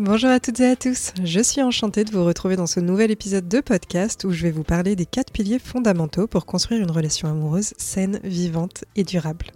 Bonjour à toutes et à tous, je suis enchantée de vous retrouver dans ce nouvel épisode de podcast où je vais vous parler des quatre piliers fondamentaux pour construire une relation amoureuse saine, vivante et durable.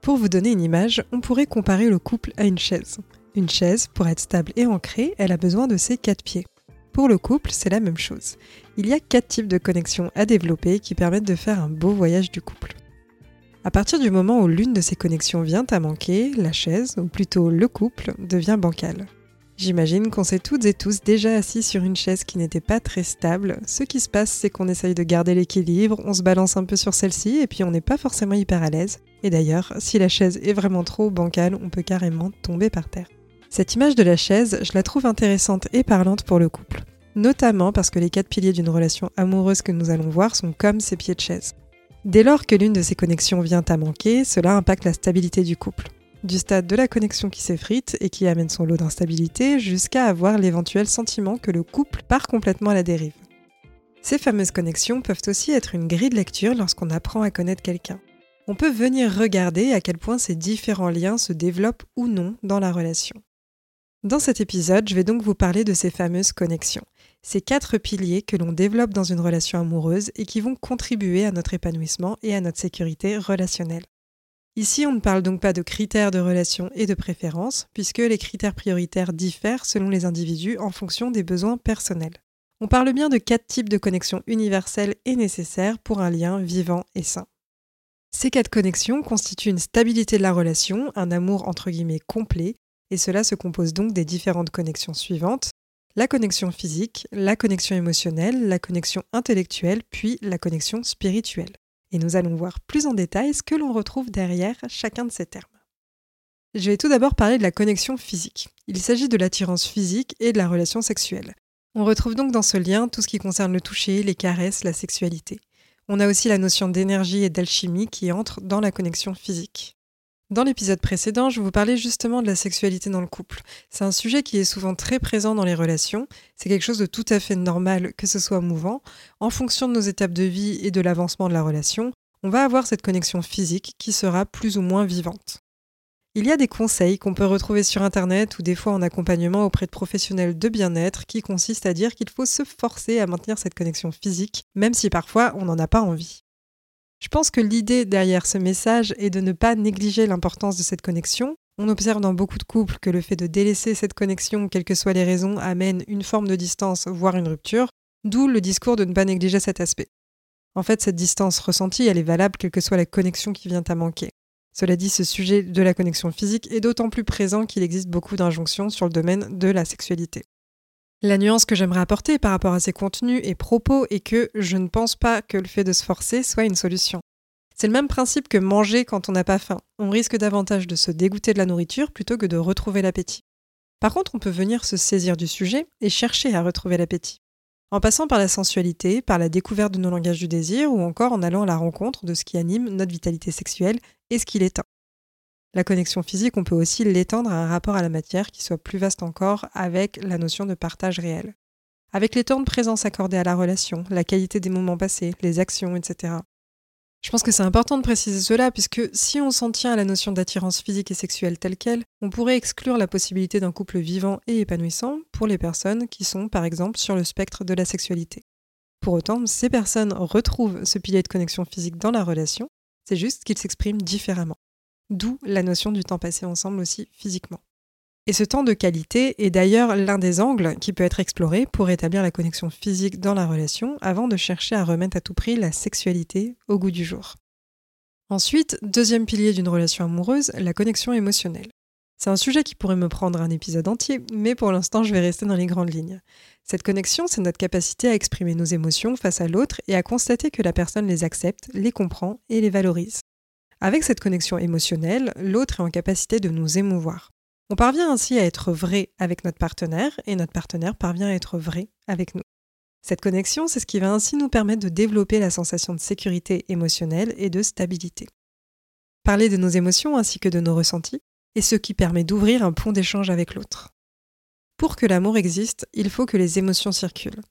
Pour vous donner une image, on pourrait comparer le couple à une chaise. Une chaise, pour être stable et ancrée, elle a besoin de ses quatre pieds. Pour le couple, c'est la même chose. Il y a quatre types de connexions à développer qui permettent de faire un beau voyage du couple. À partir du moment où l'une de ces connexions vient à manquer, la chaise, ou plutôt le couple, devient bancal. J'imagine qu'on s'est toutes et tous déjà assis sur une chaise qui n'était pas très stable. Ce qui se passe, c'est qu'on essaye de garder l'équilibre, on se balance un peu sur celle-ci et puis on n'est pas forcément hyper à l'aise. Et d'ailleurs, si la chaise est vraiment trop bancale, on peut carrément tomber par terre. Cette image de la chaise, je la trouve intéressante et parlante pour le couple. Notamment parce que les quatre piliers d'une relation amoureuse que nous allons voir sont comme ces pieds de chaise. Dès lors que l'une de ces connexions vient à manquer, cela impacte la stabilité du couple du stade de la connexion qui s'effrite et qui amène son lot d'instabilité jusqu'à avoir l'éventuel sentiment que le couple part complètement à la dérive. Ces fameuses connexions peuvent aussi être une grille de lecture lorsqu'on apprend à connaître quelqu'un. On peut venir regarder à quel point ces différents liens se développent ou non dans la relation. Dans cet épisode, je vais donc vous parler de ces fameuses connexions, ces quatre piliers que l'on développe dans une relation amoureuse et qui vont contribuer à notre épanouissement et à notre sécurité relationnelle. Ici, on ne parle donc pas de critères de relation et de préférence, puisque les critères prioritaires diffèrent selon les individus en fonction des besoins personnels. On parle bien de quatre types de connexions universelles et nécessaires pour un lien vivant et sain. Ces quatre connexions constituent une stabilité de la relation, un amour entre guillemets complet, et cela se compose donc des différentes connexions suivantes la connexion physique, la connexion émotionnelle, la connexion intellectuelle, puis la connexion spirituelle et nous allons voir plus en détail ce que l'on retrouve derrière chacun de ces termes. Je vais tout d'abord parler de la connexion physique. Il s'agit de l'attirance physique et de la relation sexuelle. On retrouve donc dans ce lien tout ce qui concerne le toucher, les caresses, la sexualité. On a aussi la notion d'énergie et d'alchimie qui entre dans la connexion physique. Dans l'épisode précédent, je vous parlais justement de la sexualité dans le couple. C'est un sujet qui est souvent très présent dans les relations. C'est quelque chose de tout à fait normal que ce soit mouvant. En fonction de nos étapes de vie et de l'avancement de la relation, on va avoir cette connexion physique qui sera plus ou moins vivante. Il y a des conseils qu'on peut retrouver sur Internet ou des fois en accompagnement auprès de professionnels de bien-être qui consistent à dire qu'il faut se forcer à maintenir cette connexion physique, même si parfois on n'en a pas envie. Je pense que l'idée derrière ce message est de ne pas négliger l'importance de cette connexion. On observe dans beaucoup de couples que le fait de délaisser cette connexion, quelles que soient les raisons, amène une forme de distance, voire une rupture, d'où le discours de ne pas négliger cet aspect. En fait, cette distance ressentie, elle est valable quelle que soit la connexion qui vient à manquer. Cela dit, ce sujet de la connexion physique est d'autant plus présent qu'il existe beaucoup d'injonctions sur le domaine de la sexualité. La nuance que j'aimerais apporter par rapport à ces contenus et propos est que je ne pense pas que le fait de se forcer soit une solution. C'est le même principe que manger quand on n'a pas faim. On risque davantage de se dégoûter de la nourriture plutôt que de retrouver l'appétit. Par contre, on peut venir se saisir du sujet et chercher à retrouver l'appétit. En passant par la sensualité, par la découverte de nos langages du désir ou encore en allant à la rencontre de ce qui anime notre vitalité sexuelle et ce qui l'éteint. La connexion physique, on peut aussi l'étendre à un rapport à la matière qui soit plus vaste encore avec la notion de partage réel. Avec les temps de présence accordés à la relation, la qualité des moments passés, les actions, etc. Je pense que c'est important de préciser cela puisque si on s'en tient à la notion d'attirance physique et sexuelle telle qu'elle, on pourrait exclure la possibilité d'un couple vivant et épanouissant pour les personnes qui sont par exemple sur le spectre de la sexualité. Pour autant, ces personnes retrouvent ce pilier de connexion physique dans la relation, c'est juste qu'ils s'expriment différemment d'où la notion du temps passé ensemble aussi physiquement. Et ce temps de qualité est d'ailleurs l'un des angles qui peut être exploré pour établir la connexion physique dans la relation avant de chercher à remettre à tout prix la sexualité au goût du jour. Ensuite, deuxième pilier d'une relation amoureuse, la connexion émotionnelle. C'est un sujet qui pourrait me prendre un épisode entier, mais pour l'instant je vais rester dans les grandes lignes. Cette connexion, c'est notre capacité à exprimer nos émotions face à l'autre et à constater que la personne les accepte, les comprend et les valorise. Avec cette connexion émotionnelle, l'autre est en capacité de nous émouvoir. On parvient ainsi à être vrai avec notre partenaire et notre partenaire parvient à être vrai avec nous. Cette connexion, c'est ce qui va ainsi nous permettre de développer la sensation de sécurité émotionnelle et de stabilité. Parler de nos émotions ainsi que de nos ressentis est ce qui permet d'ouvrir un pont d'échange avec l'autre. Pour que l'amour existe, il faut que les émotions circulent.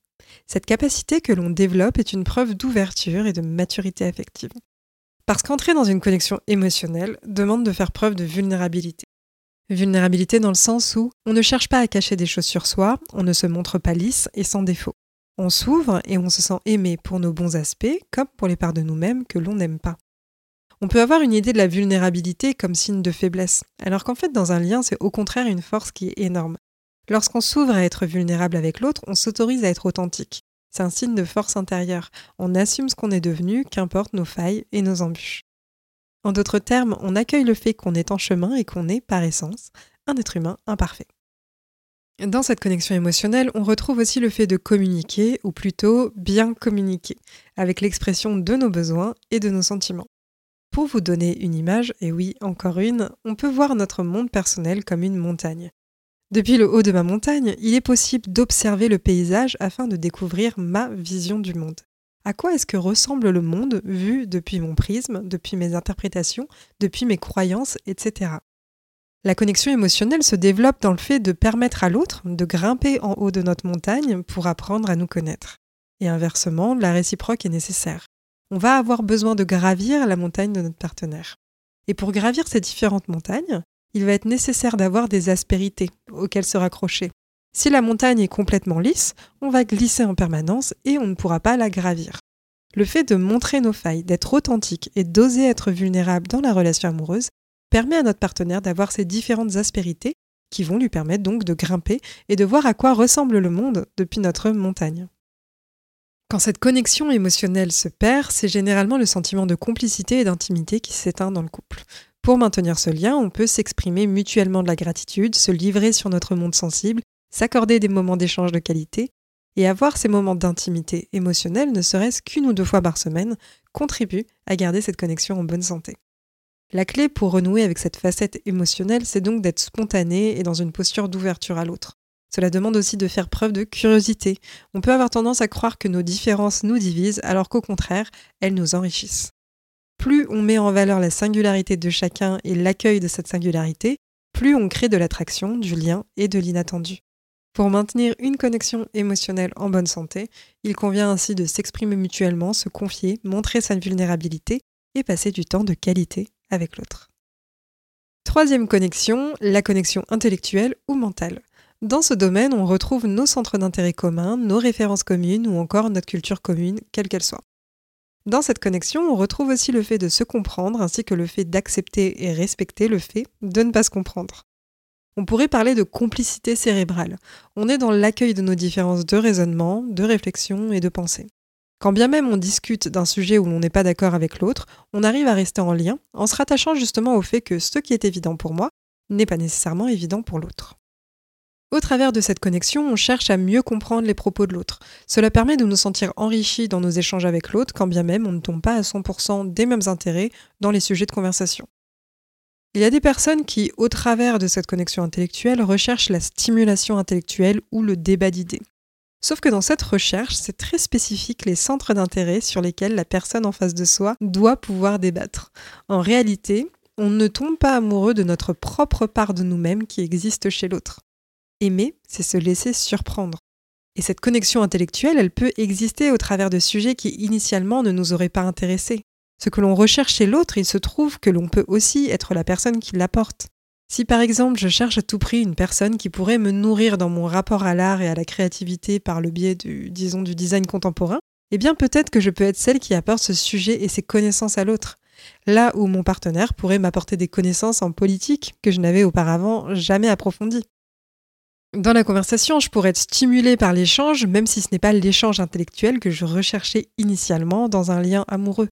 Cette capacité que l'on développe est une preuve d'ouverture et de maturité affective. Parce qu'entrer dans une connexion émotionnelle demande de faire preuve de vulnérabilité. Vulnérabilité dans le sens où on ne cherche pas à cacher des choses sur soi, on ne se montre pas lisse et sans défaut. On s'ouvre et on se sent aimé pour nos bons aspects comme pour les parts de nous-mêmes que l'on n'aime pas. On peut avoir une idée de la vulnérabilité comme signe de faiblesse, alors qu'en fait dans un lien c'est au contraire une force qui est énorme. Lorsqu'on s'ouvre à être vulnérable avec l'autre, on s'autorise à être authentique. C'est un signe de force intérieure. On assume ce qu'on est devenu, qu'importe nos failles et nos embûches. En d'autres termes, on accueille le fait qu'on est en chemin et qu'on est, par essence, un être humain imparfait. Dans cette connexion émotionnelle, on retrouve aussi le fait de communiquer, ou plutôt bien communiquer, avec l'expression de nos besoins et de nos sentiments. Pour vous donner une image, et oui, encore une, on peut voir notre monde personnel comme une montagne. Depuis le haut de ma montagne, il est possible d'observer le paysage afin de découvrir ma vision du monde. À quoi est-ce que ressemble le monde vu depuis mon prisme, depuis mes interprétations, depuis mes croyances, etc. La connexion émotionnelle se développe dans le fait de permettre à l'autre de grimper en haut de notre montagne pour apprendre à nous connaître. Et inversement, la réciproque est nécessaire. On va avoir besoin de gravir la montagne de notre partenaire. Et pour gravir ces différentes montagnes, il va être nécessaire d'avoir des aspérités auxquelles se raccrocher. Si la montagne est complètement lisse, on va glisser en permanence et on ne pourra pas la gravir. Le fait de montrer nos failles, d'être authentique et d'oser être vulnérable dans la relation amoureuse permet à notre partenaire d'avoir ces différentes aspérités qui vont lui permettre donc de grimper et de voir à quoi ressemble le monde depuis notre montagne. Quand cette connexion émotionnelle se perd, c'est généralement le sentiment de complicité et d'intimité qui s'éteint dans le couple. Pour maintenir ce lien, on peut s'exprimer mutuellement de la gratitude, se livrer sur notre monde sensible, s'accorder des moments d'échange de qualité, et avoir ces moments d'intimité émotionnelle, ne serait-ce qu'une ou deux fois par semaine, contribue à garder cette connexion en bonne santé. La clé pour renouer avec cette facette émotionnelle, c'est donc d'être spontané et dans une posture d'ouverture à l'autre. Cela demande aussi de faire preuve de curiosité. On peut avoir tendance à croire que nos différences nous divisent alors qu'au contraire, elles nous enrichissent plus on met en valeur la singularité de chacun et l'accueil de cette singularité, plus on crée de l'attraction, du lien et de l'inattendu. Pour maintenir une connexion émotionnelle en bonne santé, il convient ainsi de s'exprimer mutuellement, se confier, montrer sa vulnérabilité et passer du temps de qualité avec l'autre. Troisième connexion, la connexion intellectuelle ou mentale. Dans ce domaine, on retrouve nos centres d'intérêt communs, nos références communes ou encore notre culture commune, quelle qu'elle soit. Dans cette connexion, on retrouve aussi le fait de se comprendre ainsi que le fait d'accepter et respecter le fait de ne pas se comprendre. On pourrait parler de complicité cérébrale. On est dans l'accueil de nos différences de raisonnement, de réflexion et de pensée. Quand bien même on discute d'un sujet où l'on n'est pas d'accord avec l'autre, on arrive à rester en lien en se rattachant justement au fait que ce qui est évident pour moi n'est pas nécessairement évident pour l'autre. Au travers de cette connexion, on cherche à mieux comprendre les propos de l'autre. Cela permet de nous sentir enrichis dans nos échanges avec l'autre, quand bien même on ne tombe pas à 100% des mêmes intérêts dans les sujets de conversation. Il y a des personnes qui, au travers de cette connexion intellectuelle, recherchent la stimulation intellectuelle ou le débat d'idées. Sauf que dans cette recherche, c'est très spécifique les centres d'intérêt sur lesquels la personne en face de soi doit pouvoir débattre. En réalité, on ne tombe pas amoureux de notre propre part de nous-mêmes qui existe chez l'autre. Aimer, c'est se laisser surprendre. Et cette connexion intellectuelle, elle peut exister au travers de sujets qui initialement ne nous auraient pas intéressés. Ce que l'on recherche chez l'autre, il se trouve que l'on peut aussi être la personne qui l'apporte. Si par exemple je cherche à tout prix une personne qui pourrait me nourrir dans mon rapport à l'art et à la créativité par le biais du, disons, du design contemporain, eh bien peut-être que je peux être celle qui apporte ce sujet et ses connaissances à l'autre. Là où mon partenaire pourrait m'apporter des connaissances en politique que je n'avais auparavant jamais approfondies. Dans la conversation, je pourrais être stimulée par l'échange, même si ce n'est pas l'échange intellectuel que je recherchais initialement dans un lien amoureux.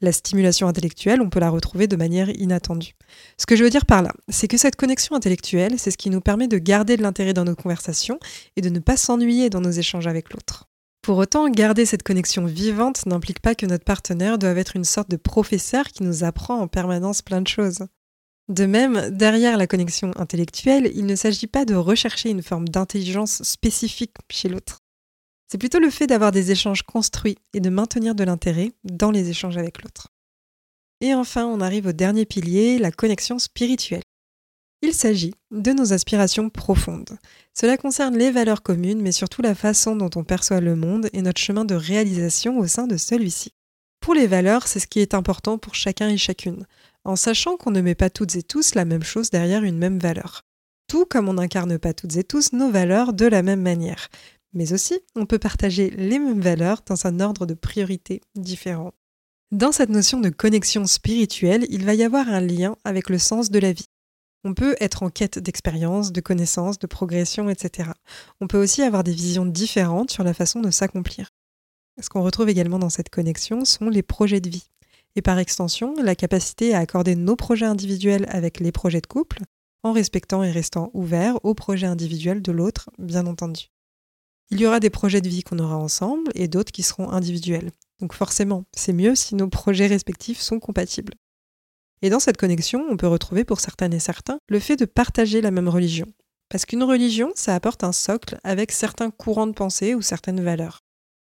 La stimulation intellectuelle, on peut la retrouver de manière inattendue. Ce que je veux dire par là, c'est que cette connexion intellectuelle, c'est ce qui nous permet de garder de l'intérêt dans nos conversations et de ne pas s'ennuyer dans nos échanges avec l'autre. Pour autant, garder cette connexion vivante n'implique pas que notre partenaire doive être une sorte de professeur qui nous apprend en permanence plein de choses. De même, derrière la connexion intellectuelle, il ne s'agit pas de rechercher une forme d'intelligence spécifique chez l'autre. C'est plutôt le fait d'avoir des échanges construits et de maintenir de l'intérêt dans les échanges avec l'autre. Et enfin, on arrive au dernier pilier, la connexion spirituelle. Il s'agit de nos aspirations profondes. Cela concerne les valeurs communes, mais surtout la façon dont on perçoit le monde et notre chemin de réalisation au sein de celui-ci. Pour les valeurs, c'est ce qui est important pour chacun et chacune, en sachant qu'on ne met pas toutes et tous la même chose derrière une même valeur. Tout comme on n'incarne pas toutes et tous nos valeurs de la même manière. Mais aussi, on peut partager les mêmes valeurs dans un ordre de priorité différent. Dans cette notion de connexion spirituelle, il va y avoir un lien avec le sens de la vie. On peut être en quête d'expérience, de connaissances, de progression, etc. On peut aussi avoir des visions différentes sur la façon de s'accomplir. Ce qu'on retrouve également dans cette connexion sont les projets de vie. Et par extension, la capacité à accorder nos projets individuels avec les projets de couple, en respectant et restant ouverts aux projets individuels de l'autre, bien entendu. Il y aura des projets de vie qu'on aura ensemble et d'autres qui seront individuels. Donc forcément, c'est mieux si nos projets respectifs sont compatibles. Et dans cette connexion, on peut retrouver pour certaines et certains le fait de partager la même religion. Parce qu'une religion, ça apporte un socle avec certains courants de pensée ou certaines valeurs.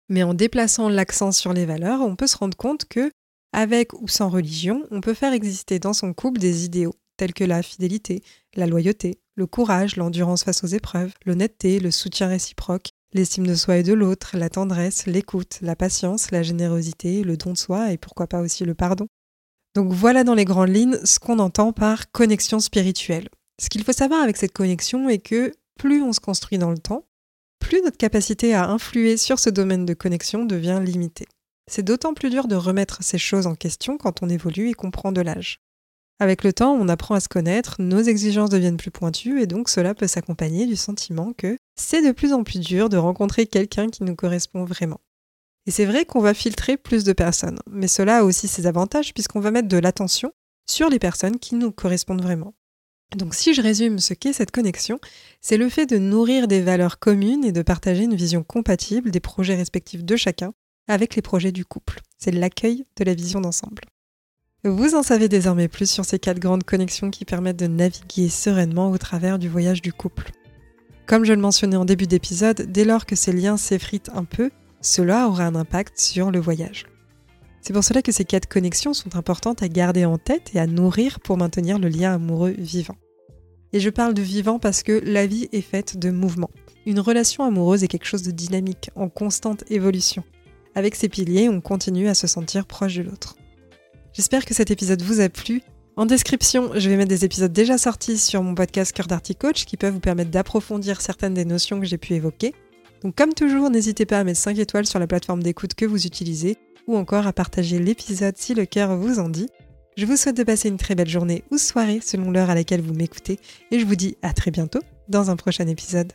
Mais en déplaçant l'accent sur les valeurs, on peut se rendre compte que, avec ou sans religion, on peut faire exister dans son couple des idéaux, tels que la fidélité, la loyauté, le courage, l'endurance face aux épreuves, l'honnêteté, le soutien réciproque, l'estime de soi et de l'autre, la tendresse, l'écoute, la patience, la générosité, le don de soi et pourquoi pas aussi le pardon. Donc voilà dans les grandes lignes ce qu'on entend par connexion spirituelle. Ce qu'il faut savoir avec cette connexion est que plus on se construit dans le temps, plus notre capacité à influer sur ce domaine de connexion devient limitée. C'est d'autant plus dur de remettre ces choses en question quand on évolue et qu'on prend de l'âge. Avec le temps, on apprend à se connaître, nos exigences deviennent plus pointues et donc cela peut s'accompagner du sentiment que c'est de plus en plus dur de rencontrer quelqu'un qui nous correspond vraiment. Et c'est vrai qu'on va filtrer plus de personnes, mais cela a aussi ses avantages puisqu'on va mettre de l'attention sur les personnes qui nous correspondent vraiment. Donc si je résume ce qu'est cette connexion, c'est le fait de nourrir des valeurs communes et de partager une vision compatible des projets respectifs de chacun avec les projets du couple. C'est l'accueil de la vision d'ensemble. Vous en savez désormais plus sur ces quatre grandes connexions qui permettent de naviguer sereinement au travers du voyage du couple. Comme je le mentionnais en début d'épisode, dès lors que ces liens s'effritent un peu, cela aura un impact sur le voyage. C'est pour cela que ces quatre connexions sont importantes à garder en tête et à nourrir pour maintenir le lien amoureux vivant. Et je parle de vivant parce que la vie est faite de mouvements. Une relation amoureuse est quelque chose de dynamique, en constante évolution. Avec ces piliers, on continue à se sentir proche de l'autre. J'espère que cet épisode vous a plu. En description, je vais mettre des épisodes déjà sortis sur mon podcast Cœur d'Arty Coach qui peuvent vous permettre d'approfondir certaines des notions que j'ai pu évoquer. Donc comme toujours, n'hésitez pas à mettre 5 étoiles sur la plateforme d'écoute que vous utilisez ou encore à partager l'épisode si le cœur vous en dit. Je vous souhaite de passer une très belle journée ou soirée selon l'heure à laquelle vous m'écoutez et je vous dis à très bientôt dans un prochain épisode.